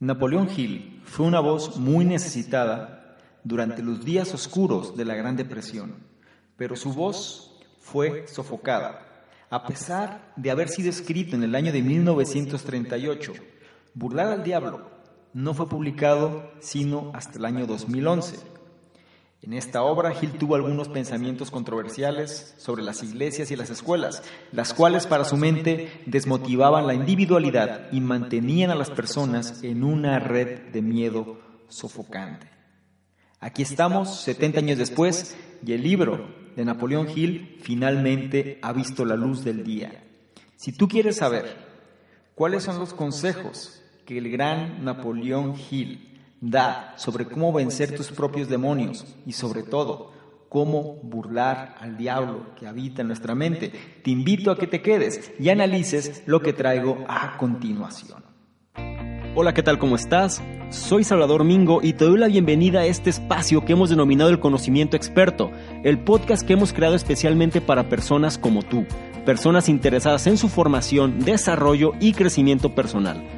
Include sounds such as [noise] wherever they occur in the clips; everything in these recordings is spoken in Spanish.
Napoleón Hill fue una voz muy necesitada durante los días oscuros de la Gran Depresión, pero su voz fue sofocada. A pesar de haber sido escrito en el año de 1938, Burlar al Diablo no fue publicado sino hasta el año 2011 en esta obra, Gil tuvo algunos pensamientos controversiales sobre las iglesias y las escuelas, las cuales para su mente desmotivaban la individualidad y mantenían a las personas en una red de miedo sofocante. Aquí estamos, 70 años después, y el libro de Napoleón Hill finalmente ha visto la luz del día. Si tú quieres saber cuáles son los consejos que el gran Napoleón Hill da sobre cómo vencer tus propios demonios y sobre todo cómo burlar al diablo que habita en nuestra mente. Te invito a que te quedes y analices lo que traigo a continuación. Hola, ¿qué tal? ¿Cómo estás? Soy Salvador Mingo y te doy la bienvenida a este espacio que hemos denominado el conocimiento experto, el podcast que hemos creado especialmente para personas como tú, personas interesadas en su formación, desarrollo y crecimiento personal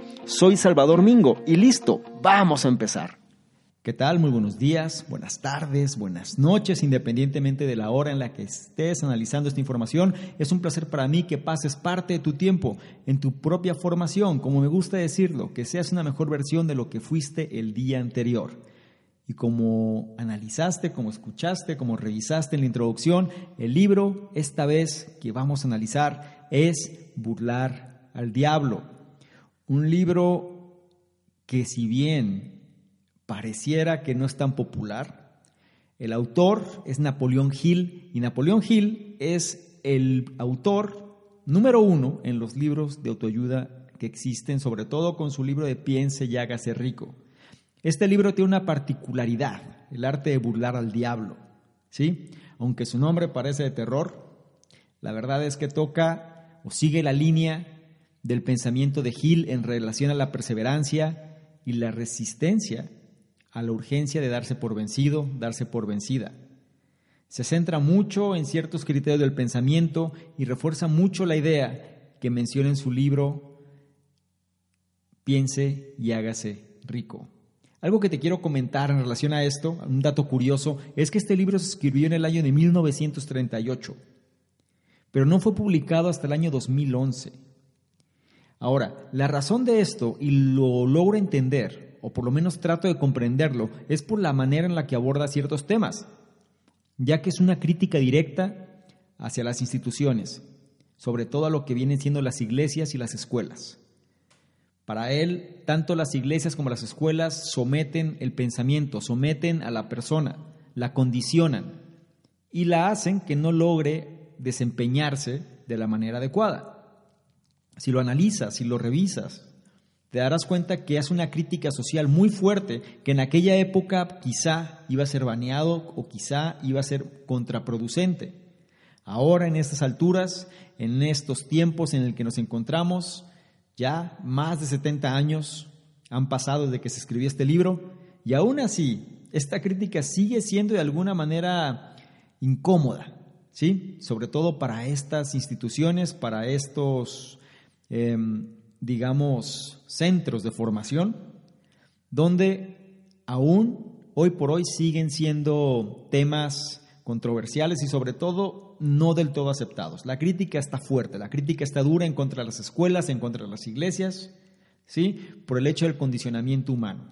Soy Salvador Mingo y listo, vamos a empezar. ¿Qué tal? Muy buenos días, buenas tardes, buenas noches, independientemente de la hora en la que estés analizando esta información. Es un placer para mí que pases parte de tu tiempo en tu propia formación, como me gusta decirlo, que seas una mejor versión de lo que fuiste el día anterior. Y como analizaste, como escuchaste, como revisaste en la introducción, el libro, esta vez que vamos a analizar, es Burlar al Diablo un libro que si bien pareciera que no es tan popular, el autor es Napoleón Hill y Napoleón Hill es el autor número uno en los libros de autoayuda que existen, sobre todo con su libro de Piense y hágase rico. Este libro tiene una particularidad, el arte de burlar al diablo. ¿sí? Aunque su nombre parece de terror, la verdad es que toca o sigue la línea del pensamiento de Gil en relación a la perseverancia y la resistencia a la urgencia de darse por vencido, darse por vencida. Se centra mucho en ciertos criterios del pensamiento y refuerza mucho la idea que menciona en su libro Piense y hágase rico. Algo que te quiero comentar en relación a esto, un dato curioso, es que este libro se escribió en el año de 1938, pero no fue publicado hasta el año 2011. Ahora, la razón de esto, y lo logro entender, o por lo menos trato de comprenderlo, es por la manera en la que aborda ciertos temas, ya que es una crítica directa hacia las instituciones, sobre todo a lo que vienen siendo las iglesias y las escuelas. Para él, tanto las iglesias como las escuelas someten el pensamiento, someten a la persona, la condicionan y la hacen que no logre desempeñarse de la manera adecuada. Si lo analizas, si lo revisas, te darás cuenta que es una crítica social muy fuerte que en aquella época quizá iba a ser baneado o quizá iba a ser contraproducente. Ahora en estas alturas, en estos tiempos en el que nos encontramos, ya más de 70 años han pasado desde que se escribió este libro y aún así esta crítica sigue siendo de alguna manera incómoda, ¿sí? Sobre todo para estas instituciones, para estos Em, digamos, centros de formación, donde aún hoy por hoy siguen siendo temas controversiales y sobre todo no del todo aceptados. La crítica está fuerte, la crítica está dura en contra de las escuelas, en contra de las iglesias, ¿sí? por el hecho del condicionamiento humano.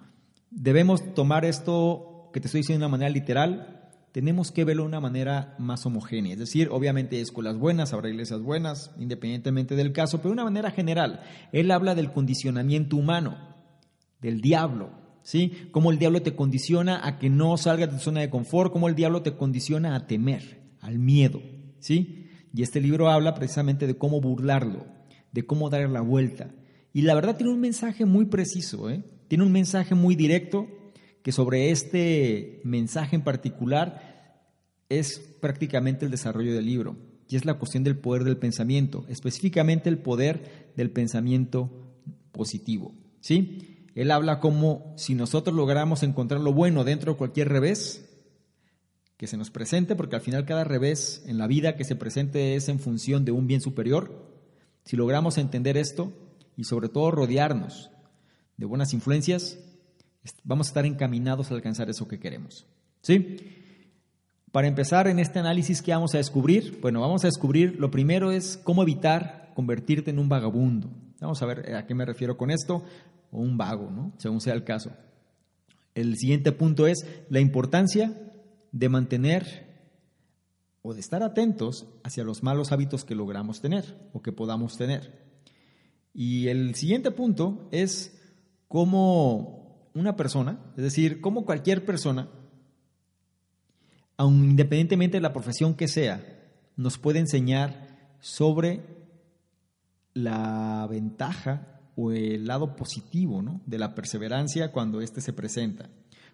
Debemos tomar esto que te estoy diciendo de una manera literal, tenemos que verlo de una manera más homogénea. Es decir, obviamente escuelas buenas, habrá iglesias buenas, independientemente del caso, pero de una manera general. Él habla del condicionamiento humano, del diablo, ¿sí? Cómo el diablo te condiciona a que no salgas de tu zona de confort, cómo el diablo te condiciona a temer, al miedo, ¿sí? Y este libro habla precisamente de cómo burlarlo, de cómo darle la vuelta. Y la verdad tiene un mensaje muy preciso, ¿eh? Tiene un mensaje muy directo que sobre este mensaje en particular es prácticamente el desarrollo del libro y es la cuestión del poder del pensamiento, específicamente el poder del pensamiento positivo. ¿sí? Él habla como si nosotros lográramos encontrar lo bueno dentro de cualquier revés que se nos presente, porque al final cada revés en la vida que se presente es en función de un bien superior. Si logramos entender esto y sobre todo rodearnos de buenas influencias, vamos a estar encaminados a alcanzar eso que queremos. ¿Sí? Para empezar en este análisis que vamos a descubrir, bueno, vamos a descubrir, lo primero es cómo evitar convertirte en un vagabundo. Vamos a ver a qué me refiero con esto, o un vago, ¿no? Según sea el caso. El siguiente punto es la importancia de mantener o de estar atentos hacia los malos hábitos que logramos tener o que podamos tener. Y el siguiente punto es cómo una persona, es decir, cómo cualquier persona aun independientemente de la profesión que sea, nos puede enseñar sobre la ventaja o el lado positivo de la perseverancia cuando éste se presenta.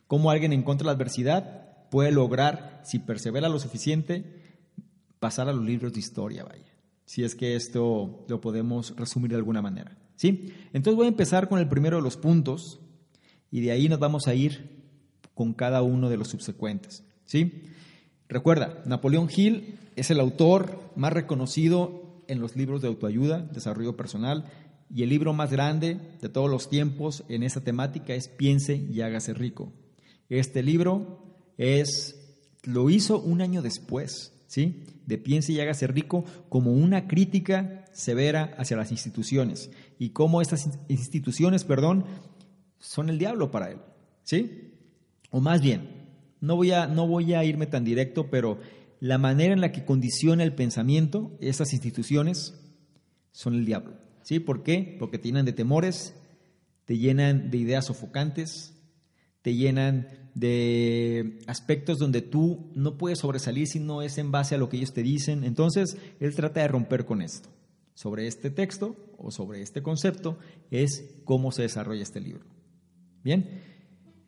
Cómo alguien en contra de la adversidad puede lograr, si persevera lo suficiente, pasar a los libros de historia, vaya. Si es que esto lo podemos resumir de alguna manera. ¿sí? Entonces voy a empezar con el primero de los puntos y de ahí nos vamos a ir con cada uno de los subsecuentes. ¿sí? Recuerda, Napoleón Hill es el autor más reconocido en los libros de autoayuda, desarrollo personal, y el libro más grande de todos los tiempos en esa temática es Piense y hágase rico. Este libro es lo hizo un año después, ¿sí? De Piense y hágase rico como una crítica severa hacia las instituciones y cómo estas instituciones, perdón, son el diablo para él, ¿sí? O más bien, no voy, a, no voy a irme tan directo, pero la manera en la que condiciona el pensamiento esas instituciones son el diablo. ¿Sí? ¿Por qué? Porque te llenan de temores, te llenan de ideas sofocantes, te llenan de aspectos donde tú no puedes sobresalir si no es en base a lo que ellos te dicen. Entonces, él trata de romper con esto. Sobre este texto o sobre este concepto es cómo se desarrolla este libro. Bien,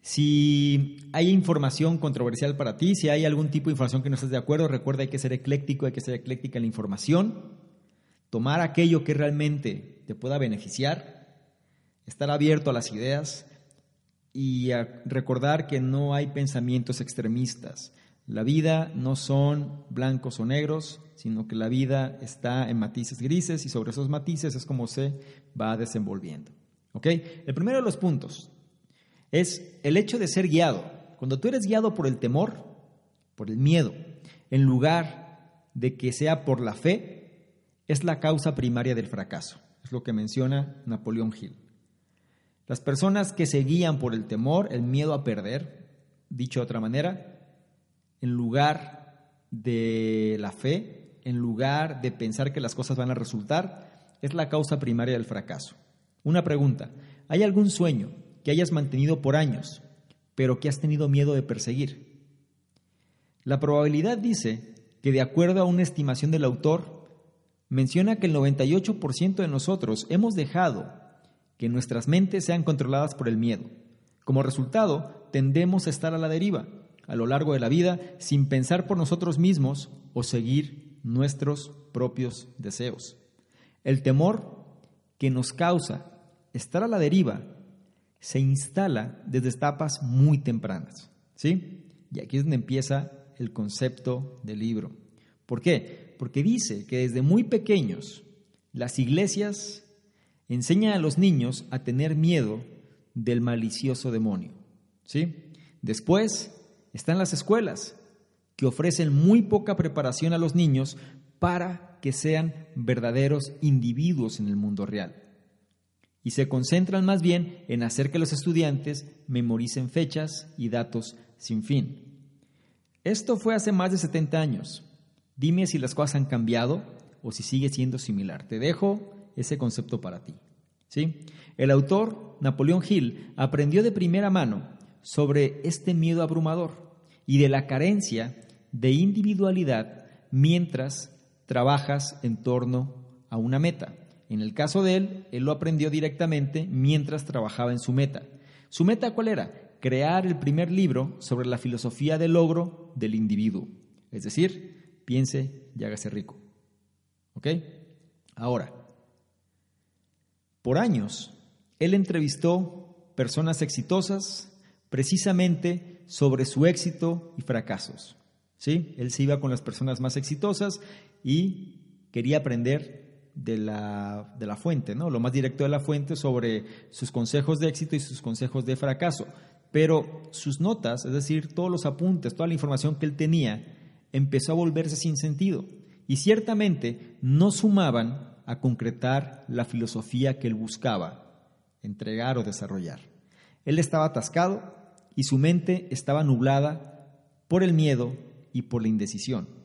si hay información controversial para ti, si hay algún tipo de información que no estés de acuerdo, recuerda hay que ser ecléctico, hay que ser ecléctica en la información, tomar aquello que realmente te pueda beneficiar, estar abierto a las ideas y recordar que no hay pensamientos extremistas. La vida no son blancos o negros, sino que la vida está en matices grises y sobre esos matices es como se va desenvolviendo. ¿Ok? El primero de los puntos, es el hecho de ser guiado. Cuando tú eres guiado por el temor, por el miedo, en lugar de que sea por la fe, es la causa primaria del fracaso. Es lo que menciona Napoleón Hill. Las personas que se guían por el temor, el miedo a perder, dicho de otra manera, en lugar de la fe, en lugar de pensar que las cosas van a resultar, es la causa primaria del fracaso. Una pregunta, ¿hay algún sueño, que hayas mantenido por años, pero que has tenido miedo de perseguir. La probabilidad dice que de acuerdo a una estimación del autor, menciona que el 98% de nosotros hemos dejado que nuestras mentes sean controladas por el miedo. Como resultado, tendemos a estar a la deriva a lo largo de la vida sin pensar por nosotros mismos o seguir nuestros propios deseos. El temor que nos causa estar a la deriva se instala desde etapas muy tempranas. ¿Sí? Y aquí es donde empieza el concepto del libro. ¿Por qué? Porque dice que desde muy pequeños las iglesias enseñan a los niños a tener miedo del malicioso demonio. ¿Sí? Después están las escuelas que ofrecen muy poca preparación a los niños para que sean verdaderos individuos en el mundo real y se concentran más bien en hacer que los estudiantes memoricen fechas y datos sin fin. Esto fue hace más de 70 años. Dime si las cosas han cambiado o si sigue siendo similar. Te dejo ese concepto para ti. ¿Sí? El autor, Napoleón Hill, aprendió de primera mano sobre este miedo abrumador y de la carencia de individualidad mientras trabajas en torno a una meta. En el caso de él, él lo aprendió directamente mientras trabajaba en su meta. ¿Su meta cuál era? Crear el primer libro sobre la filosofía del logro del individuo. Es decir, piense y hágase rico. ¿Ok? Ahora, por años, él entrevistó personas exitosas precisamente sobre su éxito y fracasos. ¿Sí? Él se iba con las personas más exitosas y quería aprender de la, de la fuente, ¿no? lo más directo de la fuente sobre sus consejos de éxito y sus consejos de fracaso. Pero sus notas, es decir, todos los apuntes, toda la información que él tenía, empezó a volverse sin sentido. Y ciertamente no sumaban a concretar la filosofía que él buscaba entregar o desarrollar. Él estaba atascado y su mente estaba nublada por el miedo y por la indecisión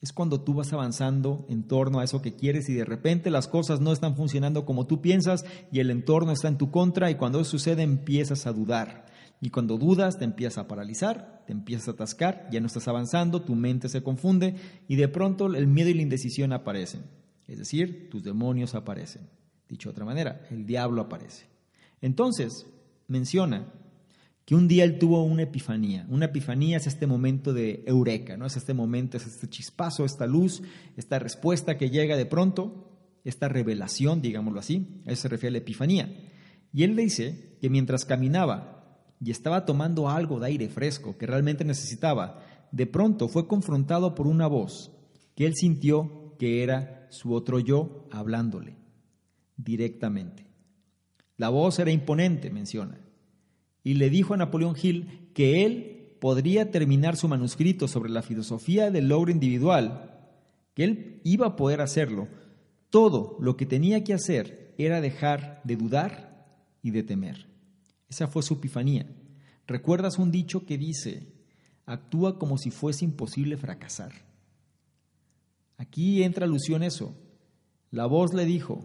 es cuando tú vas avanzando en torno a eso que quieres y de repente las cosas no están funcionando como tú piensas y el entorno está en tu contra y cuando eso sucede empiezas a dudar. Y cuando dudas te empiezas a paralizar, te empiezas a atascar, ya no estás avanzando, tu mente se confunde y de pronto el miedo y la indecisión aparecen. Es decir, tus demonios aparecen. Dicho de otra manera, el diablo aparece. Entonces, menciona que un día él tuvo una epifanía. Una epifanía es este momento de eureka, ¿no? Es este momento, es este chispazo, esta luz, esta respuesta que llega de pronto, esta revelación, digámoslo así, a eso se refiere a la epifanía. Y él dice que mientras caminaba y estaba tomando algo de aire fresco que realmente necesitaba, de pronto fue confrontado por una voz que él sintió que era su otro yo hablándole directamente. La voz era imponente, menciona y le dijo a Napoleón Hill que él podría terminar su manuscrito sobre la filosofía del logro individual, que él iba a poder hacerlo. Todo lo que tenía que hacer era dejar de dudar y de temer. Esa fue su epifanía. ¿Recuerdas un dicho que dice, actúa como si fuese imposible fracasar? Aquí entra alusión eso. La voz le dijo,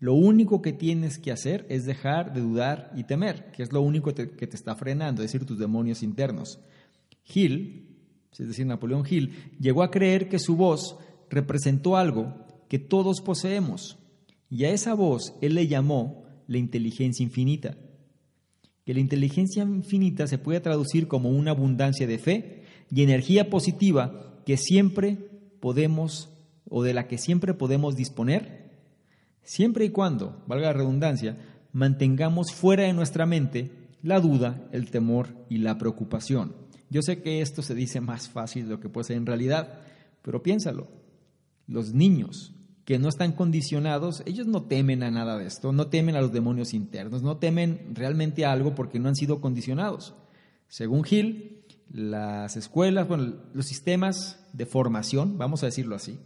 lo único que tienes que hacer es dejar de dudar y temer, que es lo único que te, está frenando, es decir, tus demonios internos. Hill, es decir, Napoleón Hill, llegó a creer que su voz representó algo que todos poseemos, y a esa voz él le llamó la inteligencia infinita. Que la inteligencia infinita se puede traducir como una abundancia de fe y energía positiva que siempre podemos o de la que siempre podemos disponer siempre y cuando, valga la redundancia, mantengamos fuera de nuestra mente la duda, el temor y la preocupación. Yo sé que esto se dice más fácil de lo que puede ser en realidad, pero piénsalo. Los niños que no están condicionados, ellos no temen a nada de esto, no temen a los demonios internos, no temen realmente a algo porque no han sido condicionados. Según Gil, las escuelas, bueno, los sistemas de formación, vamos a decirlo así,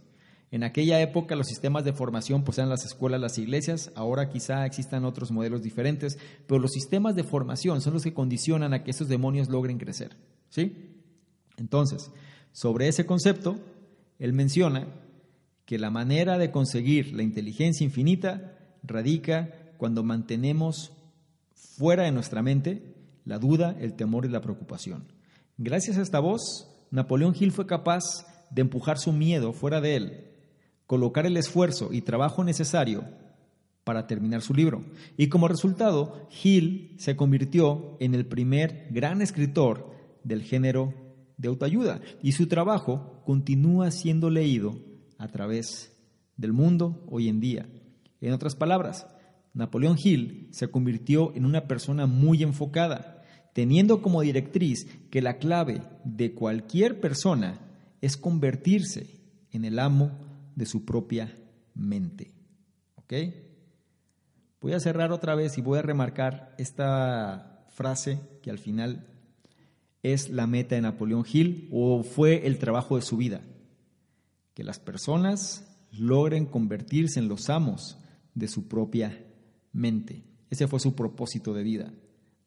en aquella época los sistemas de formación pues eran las escuelas, las iglesias, ahora quizá existan otros modelos diferentes, pero los sistemas de formación son los que condicionan a que esos demonios logren crecer. ¿Sí? Entonces, sobre ese concepto, él menciona que la manera de conseguir la inteligencia infinita radica cuando mantenemos fuera de nuestra mente la duda, el temor y la preocupación. Gracias a esta voz, Napoleón Hill fue capaz de empujar su miedo fuera de él colocar el esfuerzo y trabajo necesario para terminar su libro. Y como resultado, Hill se convirtió en el primer gran escritor del género de autoayuda y su trabajo continúa siendo leído a través del mundo hoy en día. En otras palabras, Napoleón Hill se convirtió en una persona muy enfocada, teniendo como directriz que la clave de cualquier persona es convertirse en el amo de su propia mente. ¿Ok? Voy a cerrar otra vez y voy a remarcar esta frase que al final es la meta de Napoleón Hill o fue el trabajo de su vida. Que las personas logren convertirse en los amos de su propia mente. Ese fue su propósito de vida.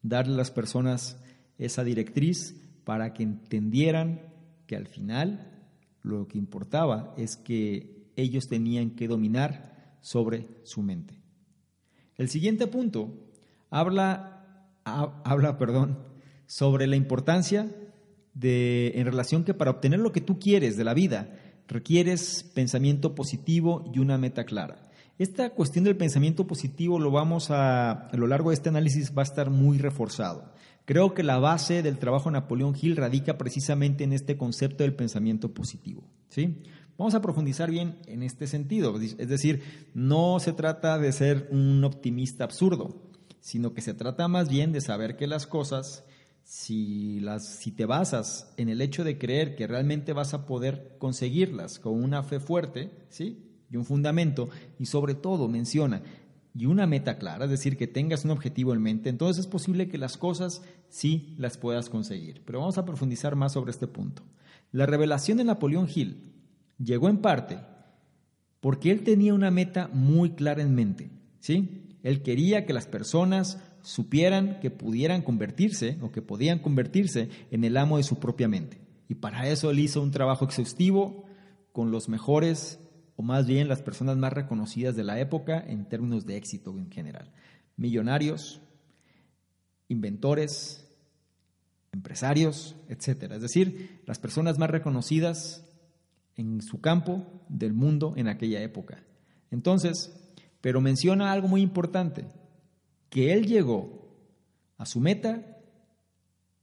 Darle a las personas esa directriz para que entendieran que al final lo que importaba es que ellos tenían que dominar sobre su mente. El siguiente punto habla, habla perdón, sobre la importancia de, en relación que para obtener lo que tú quieres de la vida, requieres pensamiento positivo y una meta clara. Esta cuestión del pensamiento positivo lo vamos a, a lo largo de este análisis va a estar muy reforzado. Creo que la base del trabajo de Napoleón Hill radica precisamente en este concepto del pensamiento positivo. ¿sí? Vamos a profundizar bien en este sentido. Es decir, no se trata de ser un optimista absurdo, sino que se trata más bien de saber que las cosas, si, las, si te basas en el hecho de creer que realmente vas a poder conseguirlas con una fe fuerte, ¿sí? y un fundamento, y sobre todo menciona, y una meta clara, es decir, que tengas un objetivo en mente, entonces es posible que las cosas sí las puedas conseguir. Pero vamos a profundizar más sobre este punto. La revelación de Napoleón Hill llegó en parte porque él tenía una meta muy clara en mente, ¿sí? Él quería que las personas supieran que pudieran convertirse o que podían convertirse en el amo de su propia mente. Y para eso él hizo un trabajo exhaustivo con los mejores o más bien las personas más reconocidas de la época en términos de éxito en general. Millonarios, inventores, empresarios, etcétera. Es decir, las personas más reconocidas en su campo del mundo en aquella época. Entonces, pero menciona algo muy importante, que él llegó a su meta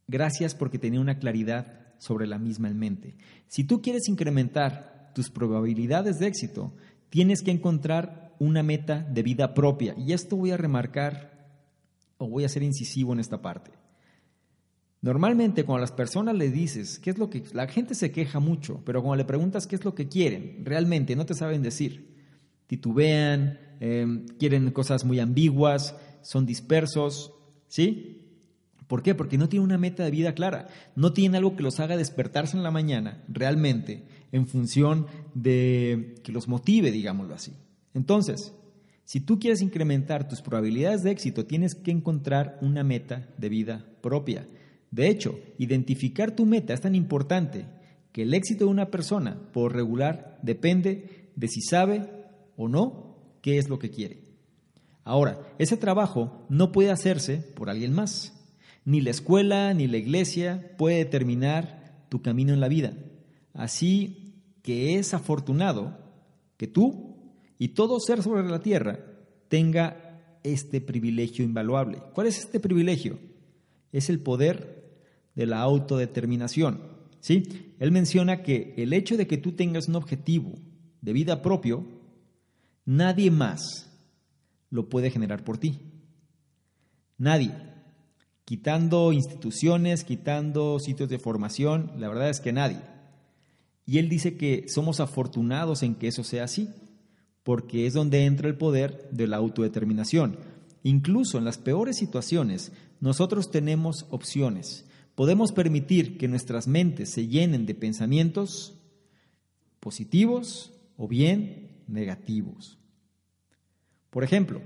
gracias porque tenía una claridad sobre la misma en mente. Si tú quieres incrementar tus probabilidades de éxito, tienes que encontrar una meta de vida propia. Y esto voy a remarcar o voy a ser incisivo en esta parte. Normalmente cuando a las personas le dices qué es lo que la gente se queja mucho, pero cuando le preguntas qué es lo que quieren, realmente no te saben decir. Titubean, em, quieren cosas muy ambiguas, son dispersos, ¿sí? ¿Por qué? Porque no tienen una meta de vida clara, no tienen algo que los haga despertarse en la mañana realmente en función de que los motive, digámoslo así. Entonces, si tú quieres incrementar tus probabilidades de éxito, tienes que encontrar una meta de vida propia. De hecho, identificar tu meta es tan importante que el éxito de una persona, por regular, depende de si sabe o no qué es lo que quiere. Ahora, ese trabajo no puede hacerse por alguien más. Ni la escuela ni la iglesia puede determinar tu camino en la vida. Así que es afortunado que tú y todo ser sobre la tierra tenga este privilegio invaluable. ¿Cuál es este privilegio? Es el poder de la autodeterminación. ¿sí? Él menciona que el hecho de que tú tengas un objetivo de vida propio, nadie más lo puede generar por ti. Nadie quitando instituciones, quitando sitios de formación, la verdad es que nadie. Y él dice que somos afortunados en que eso sea así, porque es donde entra el poder de la autodeterminación. Incluso en las peores situaciones, nosotros tenemos opciones. Podemos permitir que nuestras mentes se llenen de pensamientos positivos o bien negativos. Por ejemplo,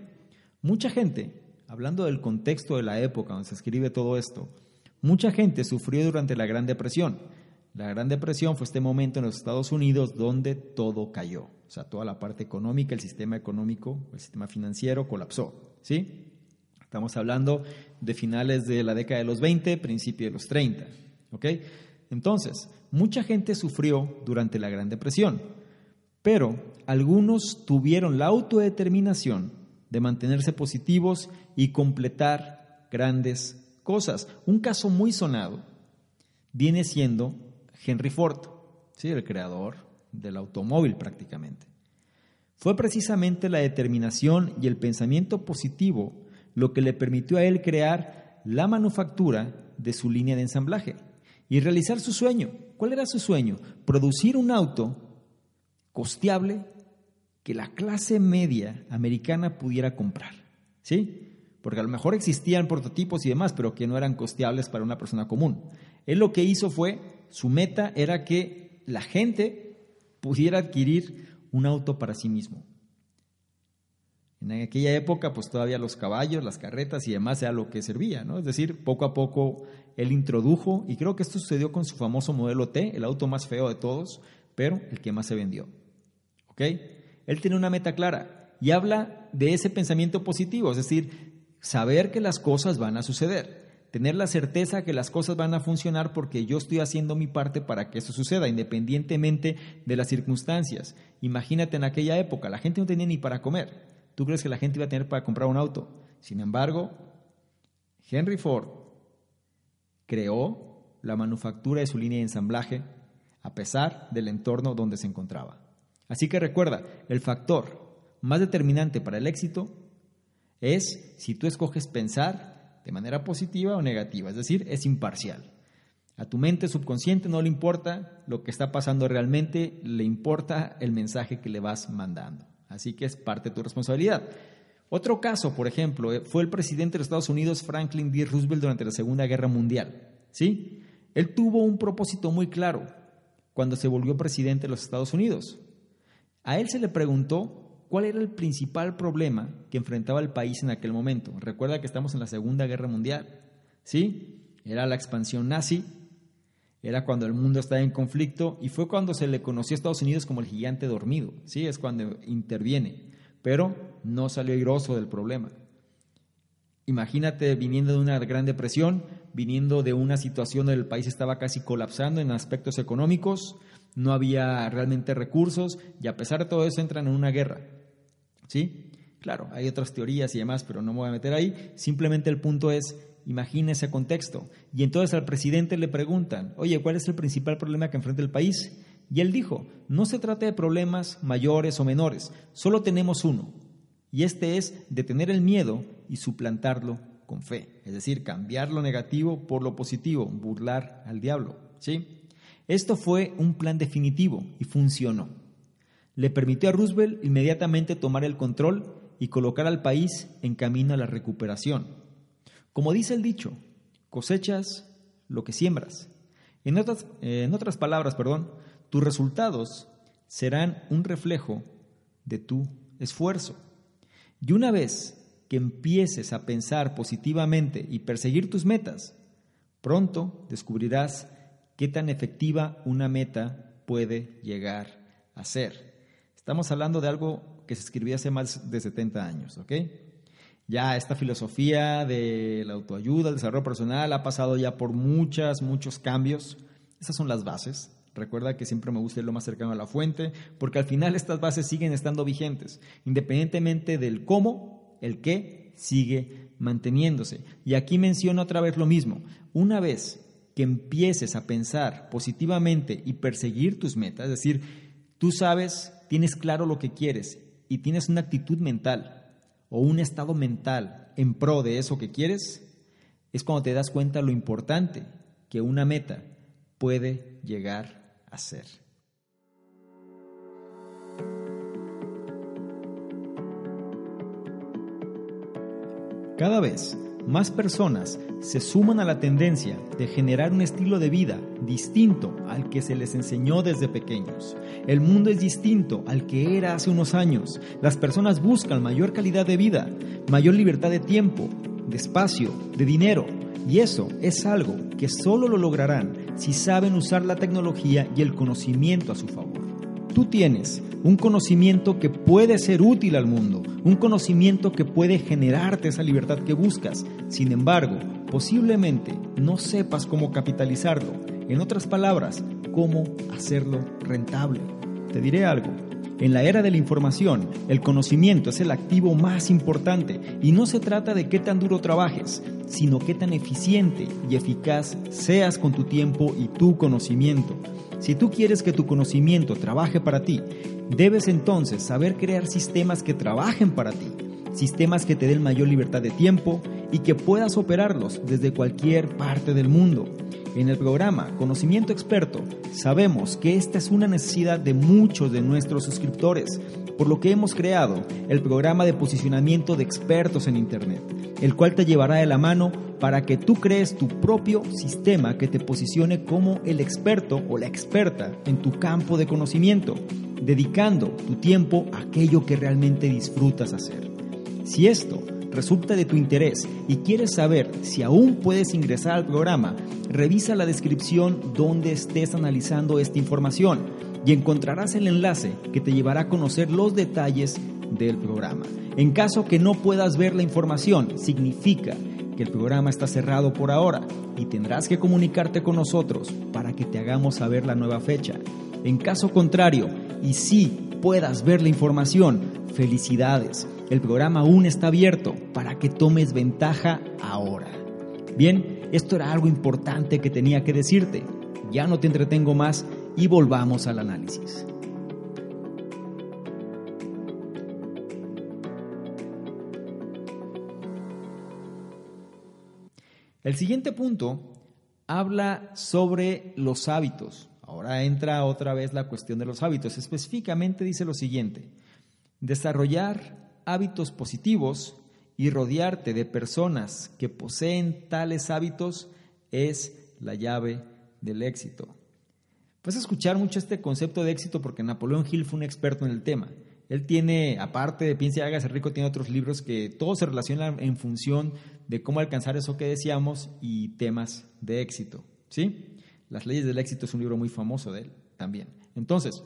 mucha gente hablando del contexto de la época donde se escribe todo esto, mucha gente sufrió durante la Gran Depresión. La Gran Depresión fue este momento en los Estados Unidos donde todo cayó. O sea, toda la parte económica, el sistema económico, el sistema financiero colapsó. ¿Sí? Estamos hablando de finales de la década de los 20, principio de los 30. ¿Ok? Entonces, mucha gente sufrió durante la Gran Depresión, pero algunos tuvieron la autodeterminación de mantenerse positivos y completar grandes cosas. Un caso muy sonado viene siendo Henry Ford, ¿sí? el creador del automóvil prácticamente. Fue precisamente la determinación y el pensamiento positivo lo que le permitió a él crear la manufactura de su línea de ensamblaje y realizar su sueño. ¿Cuál era su sueño? Producir un auto costeable que la clase media americana pudiera comprar. ¿Sí? Porque a lo mejor existían prototipos y demás, pero que no eran costeables para una persona común. Él lo que hizo fue, su meta era que la gente pudiera adquirir un auto para sí mismo. En aquella época, pues todavía los caballos, las carretas y demás era lo que servía, ¿no? Es decir, poco a poco él introdujo, y creo que esto sucedió con su famoso modelo T, el auto más feo de todos, pero el que más se vendió. ¿Ok? Él tiene una meta clara y habla de ese pensamiento positivo, es decir, saber que las cosas van a suceder. Tener la certeza que las cosas van a funcionar porque yo estoy haciendo mi parte para que eso suceda, independientemente de las circunstancias. Imagínate en aquella época, la gente no tenía ni para comer. ¿Tú crees que la gente iba a tener para comprar un auto? Sin embargo, Henry Ford creó la manufactura de su línea de ensamblaje a pesar del entorno donde se encontraba. Así que recuerda, el factor más determinante para el éxito es si tú escoges pensar de manera positiva o negativa, es decir, es imparcial. A tu mente subconsciente no le importa lo que está pasando realmente, le importa el mensaje que le vas mandando. Así que es parte de tu responsabilidad. Otro caso, por ejemplo, eh, fue el presidente de los Estados Unidos, Franklin D. Roosevelt, durante la Segunda Guerra Mundial. ¿Sí? Él tuvo un propósito muy claro cuando se volvió presidente de los Estados Unidos. A él se le preguntó cuál era el principal problema que enfrentaba el país en aquel momento. Recuerda que estamos en la Segunda Guerra Mundial, ¿sí? Era la expansión nazi, era cuando el mundo estaba en conflicto y fue cuando se le conoció a Estados Unidos como el gigante dormido, ¿sí? Es cuando interviene, pero no salió airoso del problema. Imagínate viniendo de una gran depresión, viniendo de una situación donde el país estaba casi colapsando en aspectos económicos, no había realmente recursos y a pesar de todo eso entran en una guerra. ¿Sí? Claro, hay otras teorías y demás, pero no me voy a meter ahí. Simplemente el punto es, imagina ese contexto. Y entonces al presidente le preguntan, oye, ¿cuál es el principal problema que enfrenta el país? Y él dijo, no se trata de problemas mayores o menores, solo tenemos uno. Y este es detener el miedo y suplantarlo con fe. Es decir, cambiar lo negativo por lo positivo, burlar al diablo. ¿Sí? Esto fue un plan definitivo y funcionó le permitió a Roosevelt inmediatamente tomar el control y colocar al país en camino a la recuperación. Como dice el dicho, cosechas lo que siembras. En otras, en otras palabras, perdón, tus resultados serán un reflejo de tu esfuerzo. Y una vez que empieces a pensar positivamente y perseguir tus metas, pronto descubrirás qué tan efectiva una meta puede llegar a ser. Estamos hablando de algo que se escribió hace más de 70 años, ¿ok? Ya esta filosofía de la autoayuda, el desarrollo personal, ha pasado ya por muchas, muchos cambios. Esas son las bases. Recuerda que siempre me gusta ir lo más cercano a la fuente, porque al final estas bases siguen estando vigentes, independientemente del cómo, el qué sigue manteniéndose. Y aquí menciono otra vez lo mismo. Una vez que empieces a pensar positivamente y perseguir tus metas, es decir, tú sabes tienes claro lo que quieres y tienes una actitud mental o un estado mental en pro de eso que quieres, es cuando te das cuenta lo importante que una meta puede llegar a ser. Cada vez más personas se suman a la tendencia de generar un estilo de vida distinto al que se les enseñó desde pequeños. El mundo es distinto al que era hace unos años. Las personas buscan mayor calidad de vida, mayor libertad de tiempo, de espacio, de dinero. Y eso es algo que solo lo lograrán si saben usar la tecnología y el conocimiento a su favor. Tú tienes un conocimiento que puede ser útil al mundo, un conocimiento que puede generarte esa libertad que buscas. Sin embargo, posiblemente no sepas cómo capitalizarlo. En otras palabras, cómo hacerlo rentable. Te diré algo. En la era de la información, el conocimiento es el activo más importante y no se trata de qué tan duro trabajes, sino qué tan eficiente y eficaz seas con tu tiempo y tu conocimiento. Si tú quieres que tu conocimiento trabaje para ti, debes entonces saber crear sistemas que trabajen para ti, sistemas que te den mayor libertad de tiempo y que puedas operarlos desde cualquier parte del mundo. En el programa Conocimiento Experto sabemos que esta es una necesidad de muchos de nuestros suscriptores, por lo que hemos creado el programa de posicionamiento de expertos en Internet, el cual te llevará de la mano para que tú crees tu propio sistema que te posicione como el experto o la experta en tu campo de conocimiento, dedicando tu tiempo a aquello que realmente disfrutas hacer. Si esto resulta de tu interés y quieres saber si aún puedes ingresar al programa, revisa la descripción donde estés analizando esta información y encontrarás el enlace que te llevará a conocer los detalles del programa. En caso que no puedas ver la información, significa que el programa está cerrado por ahora y tendrás que comunicarte con nosotros para que te hagamos saber la nueva fecha. En caso contrario, y si puedas ver la información, felicidades. El programa aún está abierto para que tomes ventaja ahora. Bien, esto era algo importante que tenía que decirte. Ya no te entretengo más y volvamos al análisis. El siguiente punto habla sobre los hábitos. Ahora entra otra vez la cuestión de los hábitos. Específicamente dice lo siguiente, desarrollar hábitos positivos y rodearte de personas que poseen tales hábitos es la llave del éxito. Vas a escuchar mucho este concepto de éxito porque Napoleón Hill fue un experto en el tema. Él tiene, aparte de Piensa y hágase rico, tiene otros libros que todos se relacionan en función de cómo alcanzar eso que decíamos y temas de éxito. ¿Sí? Las leyes del éxito es un libro muy famoso de él también. Entonces,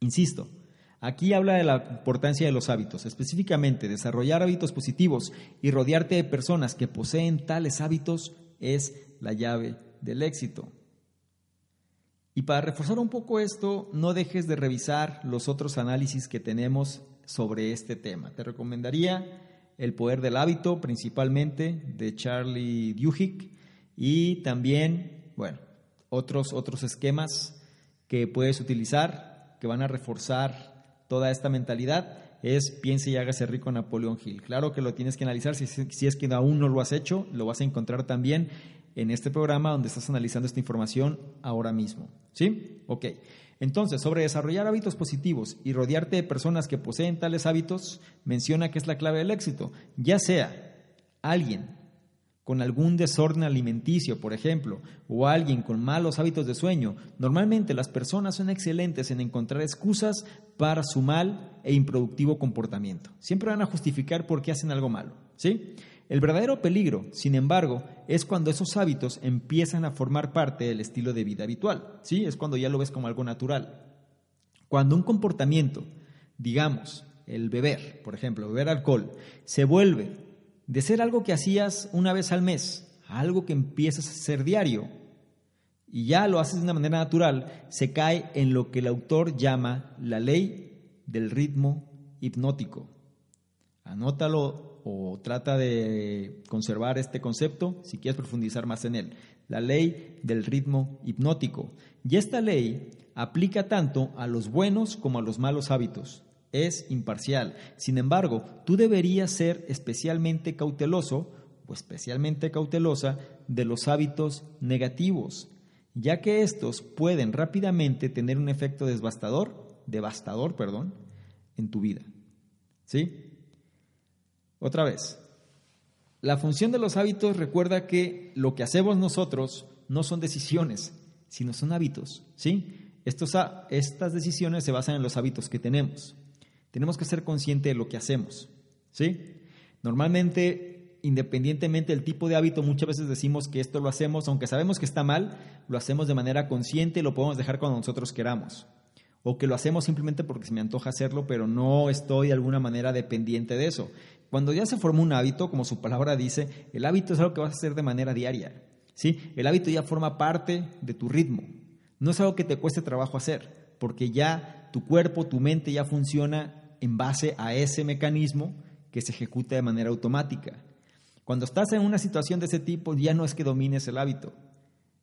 insisto, aquí habla de la importancia de los hábitos, específicamente desarrollar hábitos positivos y rodearte de personas que poseen tales hábitos es la llave del éxito. Y para reforzar un poco esto, no dejes de revisar los otros análisis que tenemos sobre este tema. Te recomendaría El poder del hábito, principalmente de Charlie Duhigg, y también, bueno, otros, otros esquemas que puedes utilizar que van a reforzar toda esta mentalidad es piense y hágase rico Napoleón Hill. Claro que lo tienes que analizar, si, si es que aún no lo has hecho, lo vas a encontrar también en este programa donde estás analizando esta información ahora mismo. ¿Sí? Ok. Entonces, sobre desarrollar hábitos positivos y rodearte de personas que poseen tales hábitos, menciona que es la clave del éxito. Ya sea alguien con algún desorden alimenticio, por ejemplo, o alguien con malos hábitos de sueño, normalmente las personas son excelentes en encontrar excusas para su mal e improductivo comportamiento. Siempre van a justificar por qué hacen algo malo, ¿sí? El verdadero peligro, sin embargo, es cuando esos hábitos empiezan a formar parte del estilo de vida habitual. ¿sí? Es cuando ya lo ves como algo natural. Cuando un comportamiento, digamos, el beber, por ejemplo, beber alcohol, se vuelve de ser algo que hacías una vez al mes a algo que empiezas a hacer diario y ya lo haces de una manera natural, se cae en lo que el autor llama la ley del ritmo hipnótico. Anótalo o trata de conservar este concepto si quieres profundizar más en él. La ley del ritmo hipnótico. Y esta ley aplica tanto a los buenos como a los malos hábitos. Es imparcial. Sin embargo, tú deberías ser especialmente cauteloso o especialmente cautelosa de los hábitos negativos, ya que estos pueden rápidamente tener un efecto devastador, devastador, perdón, en tu vida. ¿Sí? Otra vez, la función de los hábitos recuerda que lo que hacemos nosotros no son decisiones, sino son hábitos, ¿sí? Estos, estas decisiones se basan en los hábitos que tenemos. Tenemos que ser conscientes de lo que hacemos, ¿sí? Normalmente, independientemente del tipo de hábito, muchas veces decimos que esto lo hacemos, aunque sabemos que está mal, lo hacemos de manera consciente y lo podemos dejar cuando nosotros queramos o que lo hacemos simplemente porque se me antoja hacerlo, pero no estoy de alguna manera dependiente de eso. Cuando ya se forma un hábito, como su palabra dice, el hábito es algo que vas a hacer de manera diaria. ¿sí? El hábito ya forma parte de tu ritmo. No es algo que te cueste trabajo hacer, porque ya tu cuerpo, tu mente ya funciona en base a ese mecanismo que se ejecuta de manera automática. Cuando estás en una situación de ese tipo, ya no es que domines el hábito.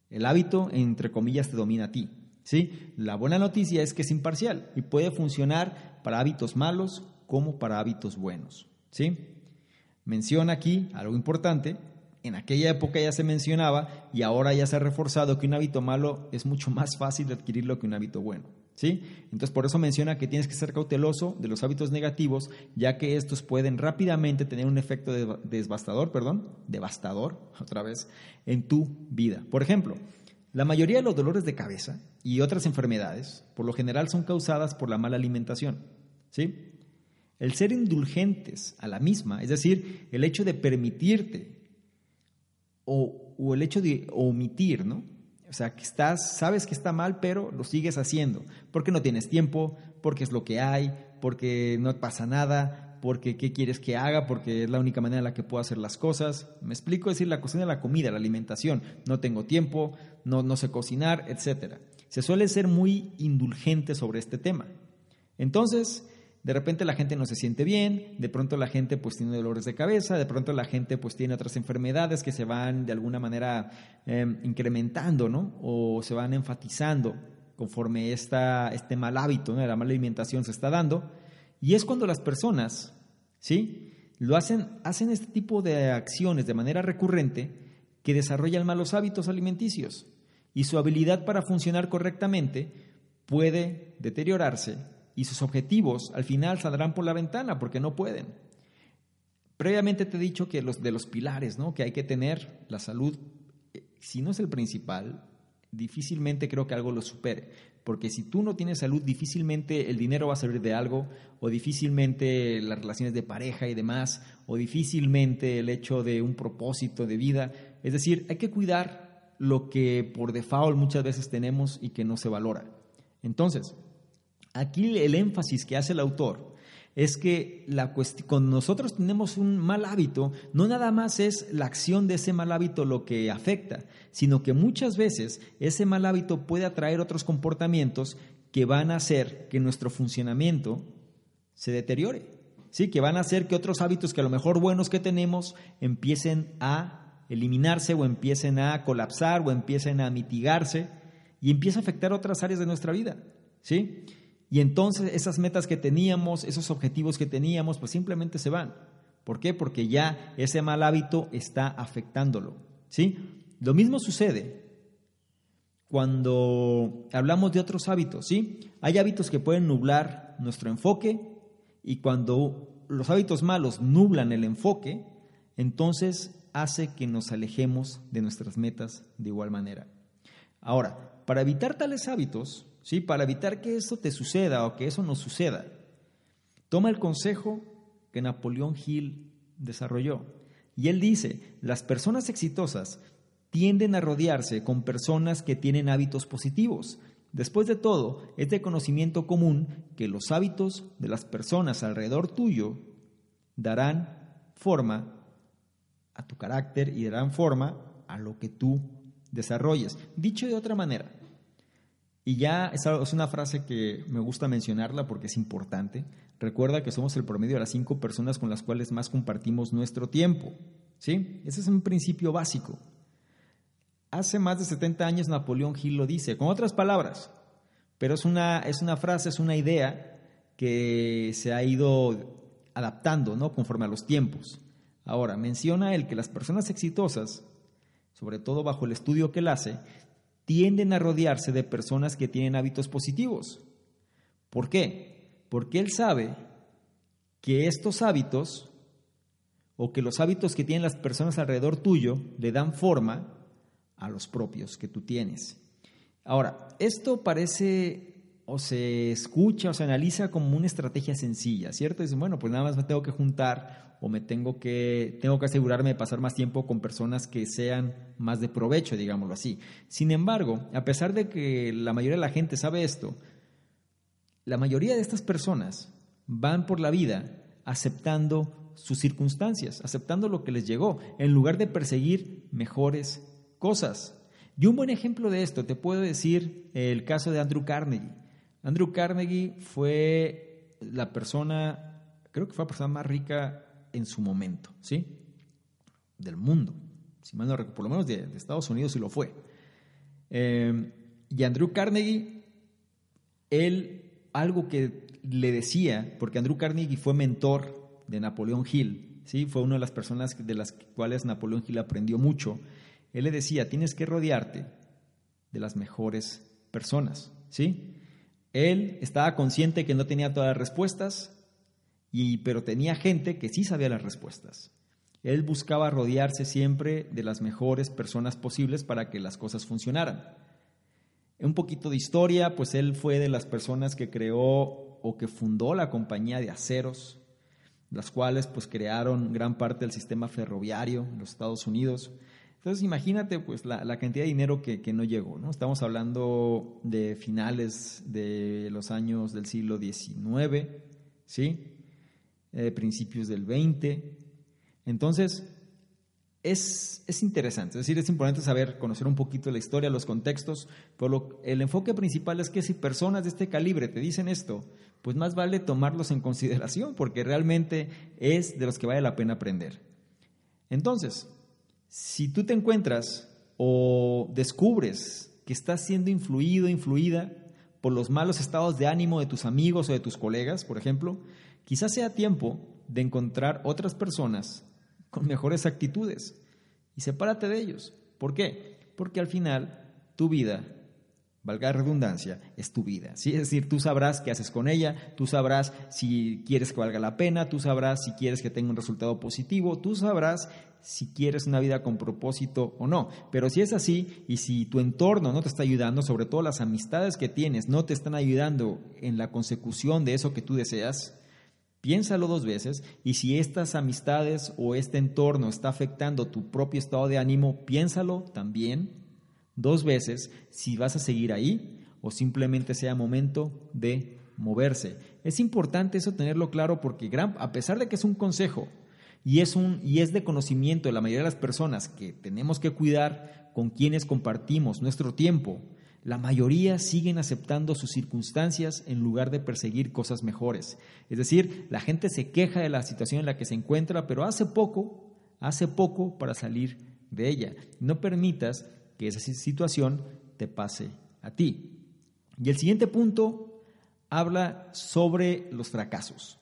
El hábito, entre comillas, te domina a ti. ¿sí? La buena noticia es que es imparcial y puede funcionar para hábitos malos como para hábitos buenos. ¿Sí? Menciona aquí algo importante. En aquella época ya se mencionaba y ahora ya se ha reforzado que un hábito malo es mucho [laughs] más fácil de adquirirlo que un hábito bueno. ¿Sí? Entonces por eso menciona que tienes que ser cauteloso de los hábitos negativos, ya que estos pueden rápidamente tener un efecto devastador, perdón, devastador, [laughs] otra vez, en tu vida. Por ejemplo, la mayoría de los dolores de cabeza y otras enfermedades, por lo general, son causadas por la mala alimentación. ¿sí? El ser indulgentes a la misma, es decir, el hecho de permitirte o, o el hecho de omitir, ¿no? O sea, que estás, sabes que está mal, pero lo sigues haciendo, porque no tienes tiempo, porque es lo que hay, porque no pasa nada, porque ¿qué quieres que haga? Porque es la única manera en la que puedo hacer las cosas. Me explico, es decir, la cuestión de la comida, la alimentación. No tengo tiempo, no, no sé cocinar, etc. Se suele ser muy indulgente sobre este tema. Entonces, de repente la gente no se siente bien, de pronto la gente pues tiene dolores de cabeza, de pronto la gente pues tiene otras enfermedades que se van de alguna manera em, incrementando, ¿no? O se van enfatizando conforme esta, este mal hábito, la mala alimentación se está dando. Y es cuando las personas, ¿sí? Lo hacen, hacen este tipo de acciones de manera recurrente que desarrollan malos hábitos alimenticios y su habilidad para funcionar correctamente puede deteriorarse y sus objetivos al final saldrán por la ventana porque no pueden. Previamente te he dicho que los de los pilares, ¿no? Que hay que tener la salud, eh, si no es el principal, difícilmente creo que algo lo supere. Porque si tú no tienes salud, difícilmente el dinero va a servir de algo, o difícilmente las relaciones de pareja y demás, o difícilmente el hecho de un propósito de vida. Es decir, hay que cuidar lo que por default muchas veces tenemos y que no se valora. Entonces, aquí el énfasis que hace el autor es que la cuando nosotros tenemos un mal hábito, no nada más es la acción de ese mal hábito lo que afecta, sino que muchas veces ese mal hábito puede atraer otros comportamientos que van a hacer que nuestro funcionamiento se deteriore. Sí, que van a hacer que otros hábitos que a lo mejor buenos que tenemos empiecen a eliminarse o empiecen a colapsar o empiecen a mitigarse y empieza a afectar otras áreas de nuestra vida. ¿Sí? Y entonces esas metas que teníamos, esos objetivos que teníamos, pues simplemente se van. ¿Por qué? Porque ya ese mal hábito está afectándolo. ¿Sí? Lo mismo sucede cuando hablamos de otros hábitos, ¿sí? Hay hábitos que pueden nublar nuestro enfoque y cuando los hábitos malos nublan el enfoque, entonces hace que nos alejemos de nuestras metas de igual manera. Ahora, para evitar tales hábitos, ¿sí? Para evitar que eso te suceda o que eso no suceda. Toma el consejo que Napoleón Hill desarrolló. Y él dice, las personas exitosas tienden a rodearse con personas que tienen hábitos positivos. Después de todo, es de conocimiento común que los hábitos de las personas alrededor tuyo darán forma a tu carácter y darán forma a lo que tú desarrolles. Dicho de otra manera, y ya es una frase que me gusta mencionarla porque es importante. Recuerda que somos el promedio de las cinco personas con las cuales más compartimos nuestro tiempo. ¿Sí? Ese es un principio básico. Hace más de 70 años Napoleón Hill lo dice, con otras palabras, pero es una, es una frase, es una idea que se ha ido adaptando ¿no? conforme a los tiempos. Ahora, menciona él que las personas exitosas, sobre todo bajo el estudio que él hace, tienden a rodearse de personas que tienen hábitos positivos. ¿Por qué? Porque él sabe que estos hábitos o que los hábitos que tienen las personas alrededor tuyo le dan forma a los propios que tú tienes. Ahora, esto parece o se escucha o se analiza como una estrategia sencilla, ¿cierto? Dicen, bueno, pues nada más me tengo que juntar o me tengo que, tengo que asegurarme de pasar más tiempo con personas que sean más de provecho, digámoslo así. Sin embargo, a pesar de que la mayoría de la gente sabe esto, la mayoría de estas personas van por la vida aceptando sus circunstancias, aceptando lo que les llegó, en lugar de perseguir mejores cosas. Y un buen ejemplo de esto te puedo decir el caso de Andrew Carnegie. Andrew Carnegie fue la persona, creo que fue la persona más rica en su momento, ¿sí? Del mundo. Si mal no recuerdo, por lo menos de, Estados Unidos sí lo fue. Eh, y Andrew Carnegie, él, algo que le decía, porque Andrew Carnegie fue mentor de Napoleón Hill, ¿sí? Fue una de las personas de las cuales Napoleón Hill aprendió mucho. Él le decía, tienes que rodearte de las mejores personas, ¿sí? Él estaba consciente que no tenía todas las respuestas, y, pero tenía gente que sí sabía las respuestas. Él buscaba rodearse siempre de las mejores personas posibles para que las cosas funcionaran. Un poquito de historia, pues él fue de las personas que creó o que fundó la compañía de aceros, las cuales pues crearon gran parte del sistema ferroviario en los Estados Unidos. Entonces imagínate pues la, cantidad de dinero que, no llegó, ¿no? Estamos hablando de finales de los años del siglo XIX, ¿sí? Eh, principios del 20. Entonces, es, es, interesante, es decir, es importante saber, conocer un poquito la historia, los contextos, pero el enfoque principal es que si personas de este calibre te dicen esto, pues más vale tomarlos en consideración, porque realmente es de los que vale la pena aprender. Entonces, si tú te encuentras o descubres que estás siendo influido, influida por los malos estados de ánimo de tus amigos o de tus colegas, por ejemplo, quizás sea tiempo de encontrar otras personas con mejores actitudes y sepárate de ellos. ¿Por qué? Porque al final tu vida, valga la redundancia, es tu vida. ¿sí? Es decir, tú sabrás qué haces con ella, tú sabrás si quieres que valga la pena, tú sabrás si quieres que tenga un resultado positivo, tú sabrás si quieres una vida con propósito o no. Pero si es así y si tu entorno no te está ayudando, sobre todo las amistades que tienes no te están ayudando en la consecución de eso que tú deseas, Piénsalo dos veces y si estas amistades o este entorno está afectando tu propio estado de ánimo, piénsalo también dos veces si vas a seguir ahí o simplemente sea momento de moverse. Es importante eso tenerlo claro porque a pesar de que es un consejo y es, un, y es de conocimiento de la mayoría de las personas que tenemos que cuidar con quienes compartimos nuestro tiempo, la mayoría siguen aceptando sus circunstancias en lugar de perseguir cosas mejores. Es decir, la gente se queja de la situación en la que se encuentra, pero hace poco, hace poco para salir de ella. No permitas que esa situación te pase a ti. Y el siguiente punto habla sobre los fracasos.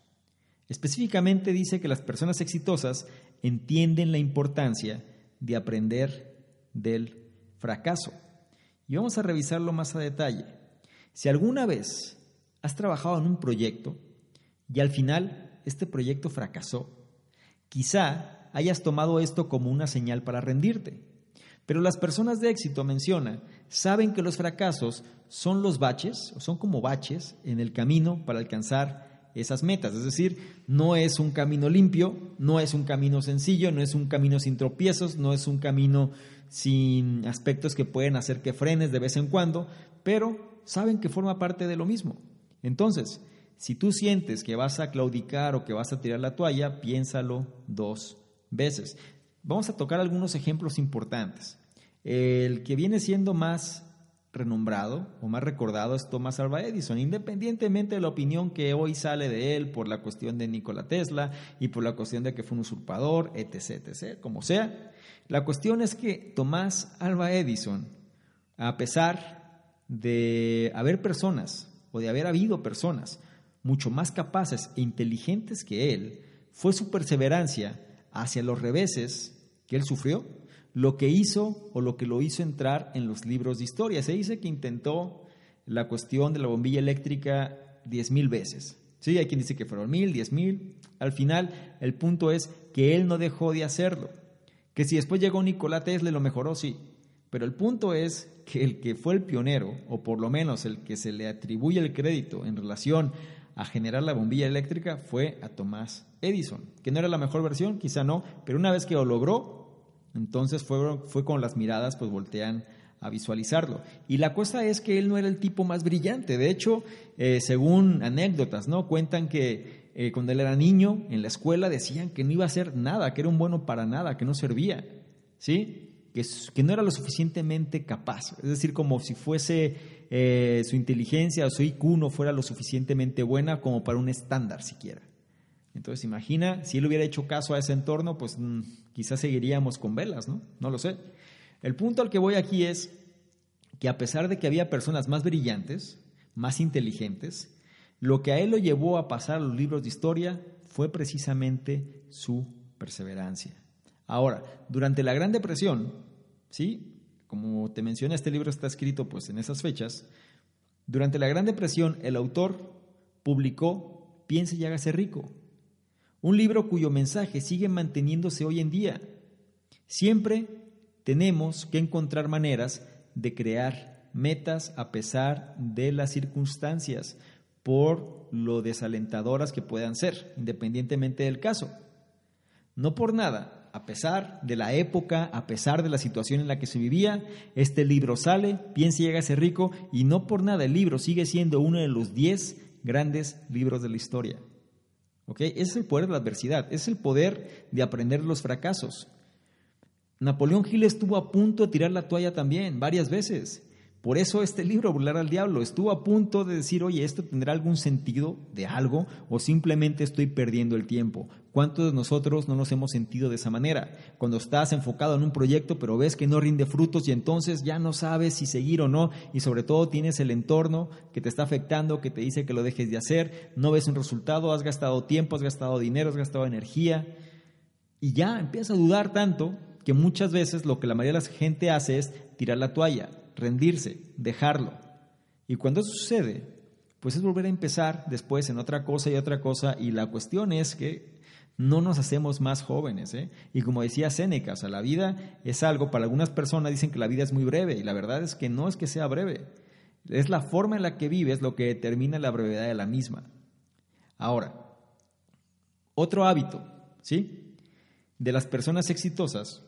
Específicamente dice que las personas exitosas entienden la importancia de aprender del fracaso. Y vamos a revisarlo más a detalle. Si alguna vez has trabajado en un proyecto y al final este proyecto fracasó, quizá hayas tomado esto como una señal para rendirte. Pero las personas de éxito, menciona, saben que los fracasos son los baches, o son como baches en el camino para alcanzar esas metas. Es decir, no es un camino limpio, no es un camino sencillo, no es un camino sin tropiezos, no es un camino sin aspectos que pueden hacer que frenes de vez en cuando, pero saben que forma parte de lo mismo. Entonces, si tú sientes que vas a claudicar o que vas a tirar la toalla, piénsalo dos veces. Vamos a tocar algunos ejemplos importantes. El que viene siendo más renombrado o más recordado es Thomas Alva Edison, independientemente de la opinión que hoy sale de él por la cuestión de Nikola Tesla y por la cuestión de que fue un usurpador, etc., etc., como sea. La cuestión es que Tomás Alba Edison, a pesar de haber personas o de haber habido personas mucho más capaces e inteligentes que él, fue su perseverancia hacia los reveses que él sufrió lo que hizo o lo que lo hizo entrar en los libros de historia. Se dice que intentó la cuestión de la bombilla eléctrica diez mil veces. Sí, hay quien dice que fueron mil, diez mil. Al final, el punto es que él no dejó de hacerlo. Que si después llegó Nikola Tesla lo mejoró, sí. Pero el punto es que el que fue el pionero, o por lo menos el que se le atribuye el crédito en relación a generar la bombilla eléctrica, fue a Tomás Edison. Que no era la mejor versión, quizá no, pero una vez que lo logró, entonces fue, fue con las miradas, pues voltean a visualizarlo. Y la cosa es que él no era el tipo más brillante. De hecho, eh, según anécdotas, ¿no? Cuentan que eh, cuando él era niño, en la escuela decían que no iba a hacer nada, que era un bueno para nada, que no servía, ¿sí? Que, que no era lo suficientemente capaz. Es decir, como si fuese eh, su inteligencia o su IQ no fuera lo suficientemente buena como para un estándar siquiera. Entonces, imagina, si él hubiera hecho caso a ese entorno, pues mm, quizás seguiríamos con velas, ¿no? No lo sé. El punto al que voy aquí es que a pesar de que había personas más brillantes, más inteligentes, lo que a él lo llevó a pasar a los libros de historia fue precisamente su perseverancia. Ahora, durante la Gran Depresión, ¿sí? Como te mencioné, este libro está escrito pues en esas fechas. Durante la Gran Depresión, el autor publicó Piense y hágase rico, un libro cuyo mensaje sigue manteniéndose hoy en día. Siempre tenemos que encontrar maneras de crear metas a pesar de las circunstancias por lo desalentadoras que puedan ser, independientemente del caso. No por nada, a pesar de la época, a pesar de la situación en la que se vivía, este libro sale, piensa y llega a ser rico, y no por nada el libro sigue siendo uno de los diez grandes libros de la historia. ¿Ok? Es el poder de la adversidad, es el poder de aprender los fracasos. Napoleón Gil estuvo a punto de tirar la toalla también, varias veces. Por eso este libro, Burlar al Diablo, estuvo a punto de decir, oye, ¿esto tendrá algún sentido de algo o simplemente estoy perdiendo el tiempo? ¿Cuántos de nosotros no nos hemos sentido de esa manera? Cuando estás enfocado en un proyecto pero ves que no rinde frutos y entonces ya no sabes si seguir o no y sobre todo tienes el entorno que te está afectando, que te dice que lo dejes de hacer, no ves un resultado, has gastado tiempo, has gastado dinero, has gastado energía y ya empiezas a dudar tanto que muchas veces lo que la mayoría de la gente hace es tirar la toalla rendirse, dejarlo. Y cuando eso sucede, pues es volver a empezar después en otra cosa y otra cosa. Y la cuestión es que no nos hacemos más jóvenes. ¿eh? Y como decía Séneca, o sea, la vida es algo, para algunas personas dicen que la vida es muy breve y la verdad es que no es que sea breve. Es la forma en la que vives lo que determina la brevedad de la misma. Ahora, otro hábito, ¿sí? De las personas exitosas,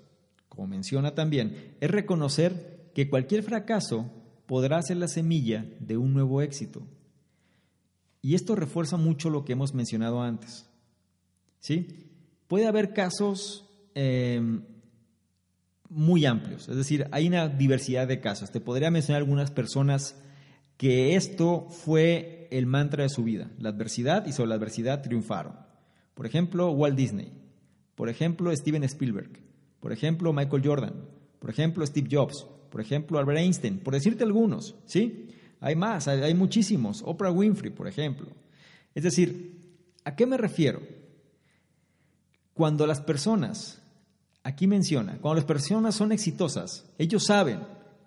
como menciona también, es reconocer que cualquier fracaso podrá ser la semilla de un nuevo éxito. Y esto refuerza mucho lo que hemos mencionado antes. ¿Sí? Puede haber casos em, muy amplios, es decir, hay una diversidad de casos. Te podría mencionar algunas personas que esto fue el mantra de su vida, la adversidad y sobre la adversidad triunfaron. Por ejemplo, Walt Disney, por ejemplo, Steven Spielberg, por ejemplo, Michael Jordan, por ejemplo, Steve Jobs, por ejemplo, Albert Einstein, por decirte algunos, ¿sí? Hay más, hay, muchísimos, Oprah Winfrey, por ejemplo. Es decir, ¿a qué me refiero? Cuando las personas, aquí menciona, cuando las personas son exitosas, ellos saben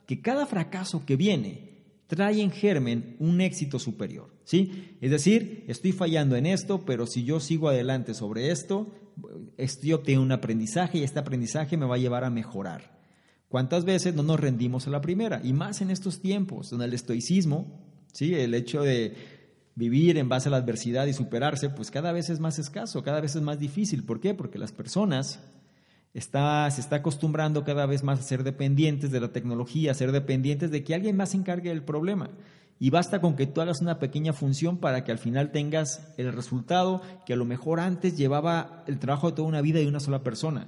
que cada fracaso que viene trae en germen un éxito superior, ¿sí? Es decir, estoy fallando en esto, pero si yo sigo adelante sobre esto, estoy obteniendo un aprendizaje y este aprendizaje me va a llevar a mejorar. ¿Cuántas veces no nos rendimos a la primera? Y más en estos tiempos, donde el estoicismo, ¿sí? el hecho de vivir en base a la adversidad y superarse, pues cada vez es más escaso, cada vez es más difícil. ¿Por qué? Porque las personas está, se está acostumbrando cada vez más a ser dependientes de la tecnología, a ser dependientes de que alguien más se encargue del problema. Y basta con que tú hagas una pequeña función para que al final tengas el resultado que a lo mejor antes llevaba el trabajo de toda una vida de una sola persona.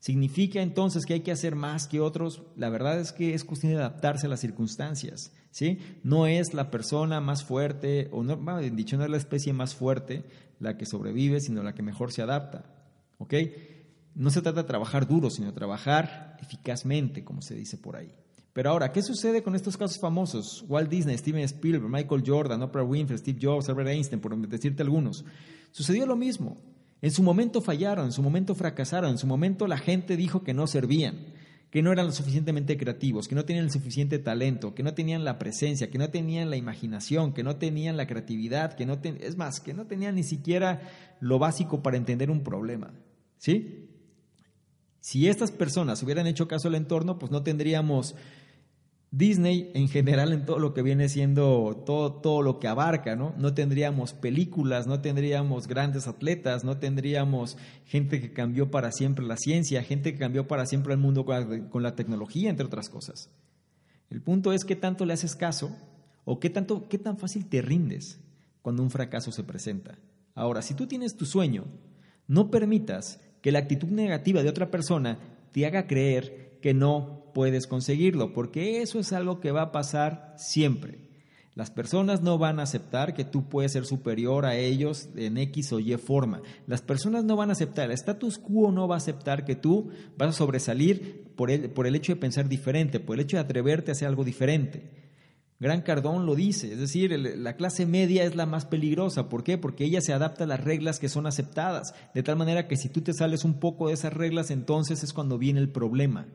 ¿Significa entonces que hay que hacer más que otros? La verdad es que es cuestión de adaptarse a las circunstancias, ¿sí? No es la persona más fuerte, o no, dicho, no es la especie más fuerte la que sobrevive, sino la que mejor se adapta, ¿ok? No se trata de trabajar duro, sino de trabajar eficazmente, como se dice por ahí. Pero ahora, ¿qué sucede con estos casos famosos? Walt Disney, Steven Spielberg, Michael Jordan, Oprah Winfrey, Steve Jobs, Albert Einstein, por decirte algunos. Sucedió lo mismo. En su momento fallaron, en su momento fracasaron, en su momento la gente dijo que no servían, que no eran lo suficientemente creativos, que no tenían el suficiente talento, que no tenían la presencia, que no tenían la imaginación, que no tenían la creatividad, que no es más, que no tenían ni siquiera lo básico para entender un problema. ¿Sí? Si estas personas hubieran hecho caso al entorno, pues no tendríamos Disney en general en todo lo que viene siendo todo, todo lo que abarca, ¿no? No tendríamos películas, no tendríamos grandes atletas, no tendríamos gente que cambió para siempre la ciencia, gente que cambió para siempre el mundo con la, tecnología, entre otras cosas. El punto es qué tanto le haces caso o qué, tanto, qué tan fácil te rindes cuando un fracaso se presenta. Ahora, si tú tienes tu sueño, no permitas que la actitud negativa de otra persona te haga creer que no puedes conseguirlo, porque eso es algo que va a pasar siempre. Las personas no van a aceptar que tú puedes ser superior a ellos en X o Y forma. Las personas no van a aceptar, el status quo no va a aceptar que tú vas a sobresalir por el, por el hecho de pensar diferente, por el hecho de atreverte a hacer algo diferente. Gran Cardón lo dice, es decir, la clase media es la más peligrosa. ¿Por qué? Porque ella se adapta a las reglas que son aceptadas, de tal manera que si tú te sales un poco de esas reglas, entonces es cuando viene el problema.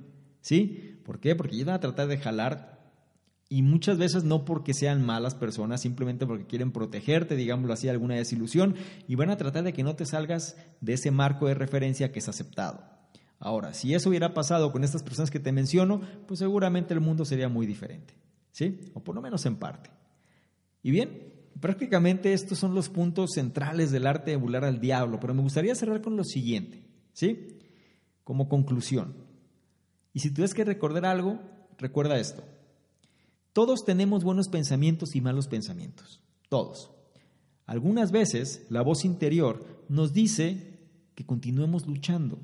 ¿Sí? ¿Por qué? Porque ellos van a tratar de jalar y muchas veces no porque sean malas personas, simplemente porque quieren protegerte, digámoslo así, alguna desilusión, y van a tratar de que no te salgas de ese marco de referencia que es aceptado. Ahora, si eso hubiera pasado con estas personas que te menciono, pues seguramente el mundo sería muy diferente, ¿sí? O por lo menos en parte. Y bien, prácticamente estos son los puntos centrales del arte de burlar al diablo, pero me gustaría cerrar con lo siguiente, ¿sí? Como conclusión. Y si tienes que recordar algo, recuerda esto. Todos tenemos buenos pensamientos y malos pensamientos. Todos. Algunas veces la voz interior nos dice que continuemos luchando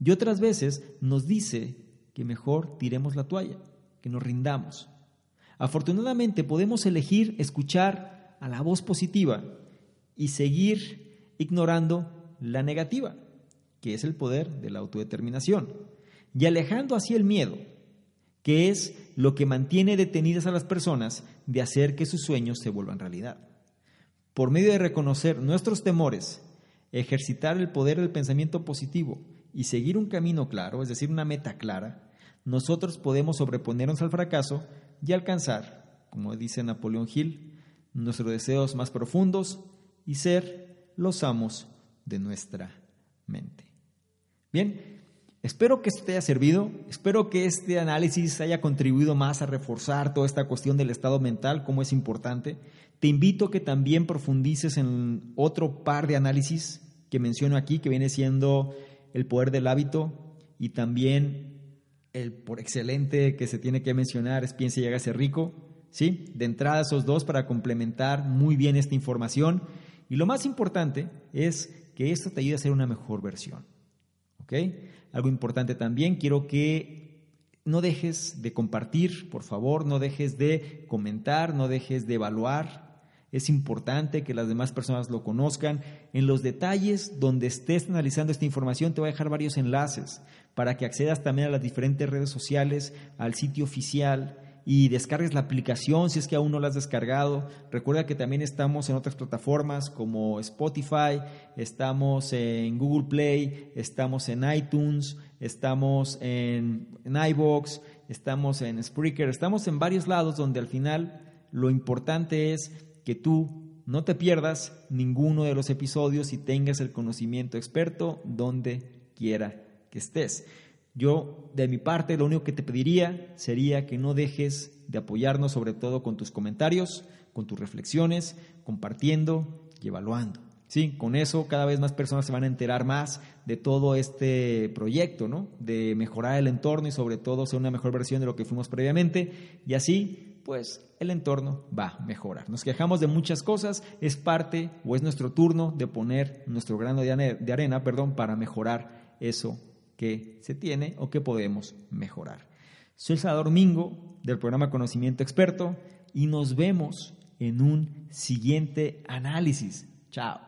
y otras veces nos dice que mejor tiremos la toalla, que nos rindamos. Afortunadamente podemos elegir escuchar a la voz positiva y seguir ignorando la negativa, que es el poder de la autodeterminación, y alejando así el miedo, que es lo que mantiene detenidas a las personas de hacer que sus sueños se vuelvan realidad. Por medio de reconocer nuestros temores, ejercitar el poder del pensamiento positivo y seguir un camino claro, es decir, una meta clara, nosotros podemos sobreponernos al fracaso y alcanzar, como dice Napoleón Hill, nuestros deseos más profundos y ser los amos de nuestra mente. Bien, espero que esto te haya servido, espero que este análisis haya contribuido más a reforzar toda esta cuestión del estado mental, cómo es importante. Te invito a que también profundices en otro par de análisis que menciono aquí, que viene siendo el poder del hábito y también el por excelente que se tiene que mencionar es piensa y hágase rico. ¿sí? De entrada esos dos para complementar muy bien esta información. Y lo más importante es que esto te ayude a ser una mejor versión. ¿Ok? Algo importante también, quiero que no dejes de compartir, por favor, no dejes de comentar, no dejes de evaluar es importante que las demás personas lo conozcan. En los detalles donde estés analizando esta información te voy a dejar varios enlaces para que accedas también a las diferentes redes sociales, al sitio oficial y descargues la aplicación si es que aún no la has descargado. Recuerda que también estamos en otras plataformas como Spotify, estamos en Google Play, estamos en iTunes, estamos en, en iBox, estamos en Spreaker, estamos en varios lados donde al final lo importante es que tú no te pierdas ninguno de los episodios y tengas el conocimiento experto donde quiera que estés. Yo, de mi parte, lo único que te pediría sería que no dejes de apoyarnos, sobre todo con tus comentarios, con tus reflexiones, compartiendo y evaluando. Sí, con eso cada vez más personas se van a enterar más de todo este proyecto, ¿no? De mejorar el entorno y sobre todo ser una mejor versión de lo que fuimos previamente. Y así pues el entorno va a mejorar. Nos quejamos de muchas cosas, es parte o es nuestro turno de poner nuestro grano de arena, perdón, para mejorar eso que se tiene o que podemos mejorar. Soy Salvador Mingo del programa Conocimiento Experto y nos vemos en un siguiente análisis. Chao.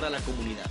valor a la comunidad.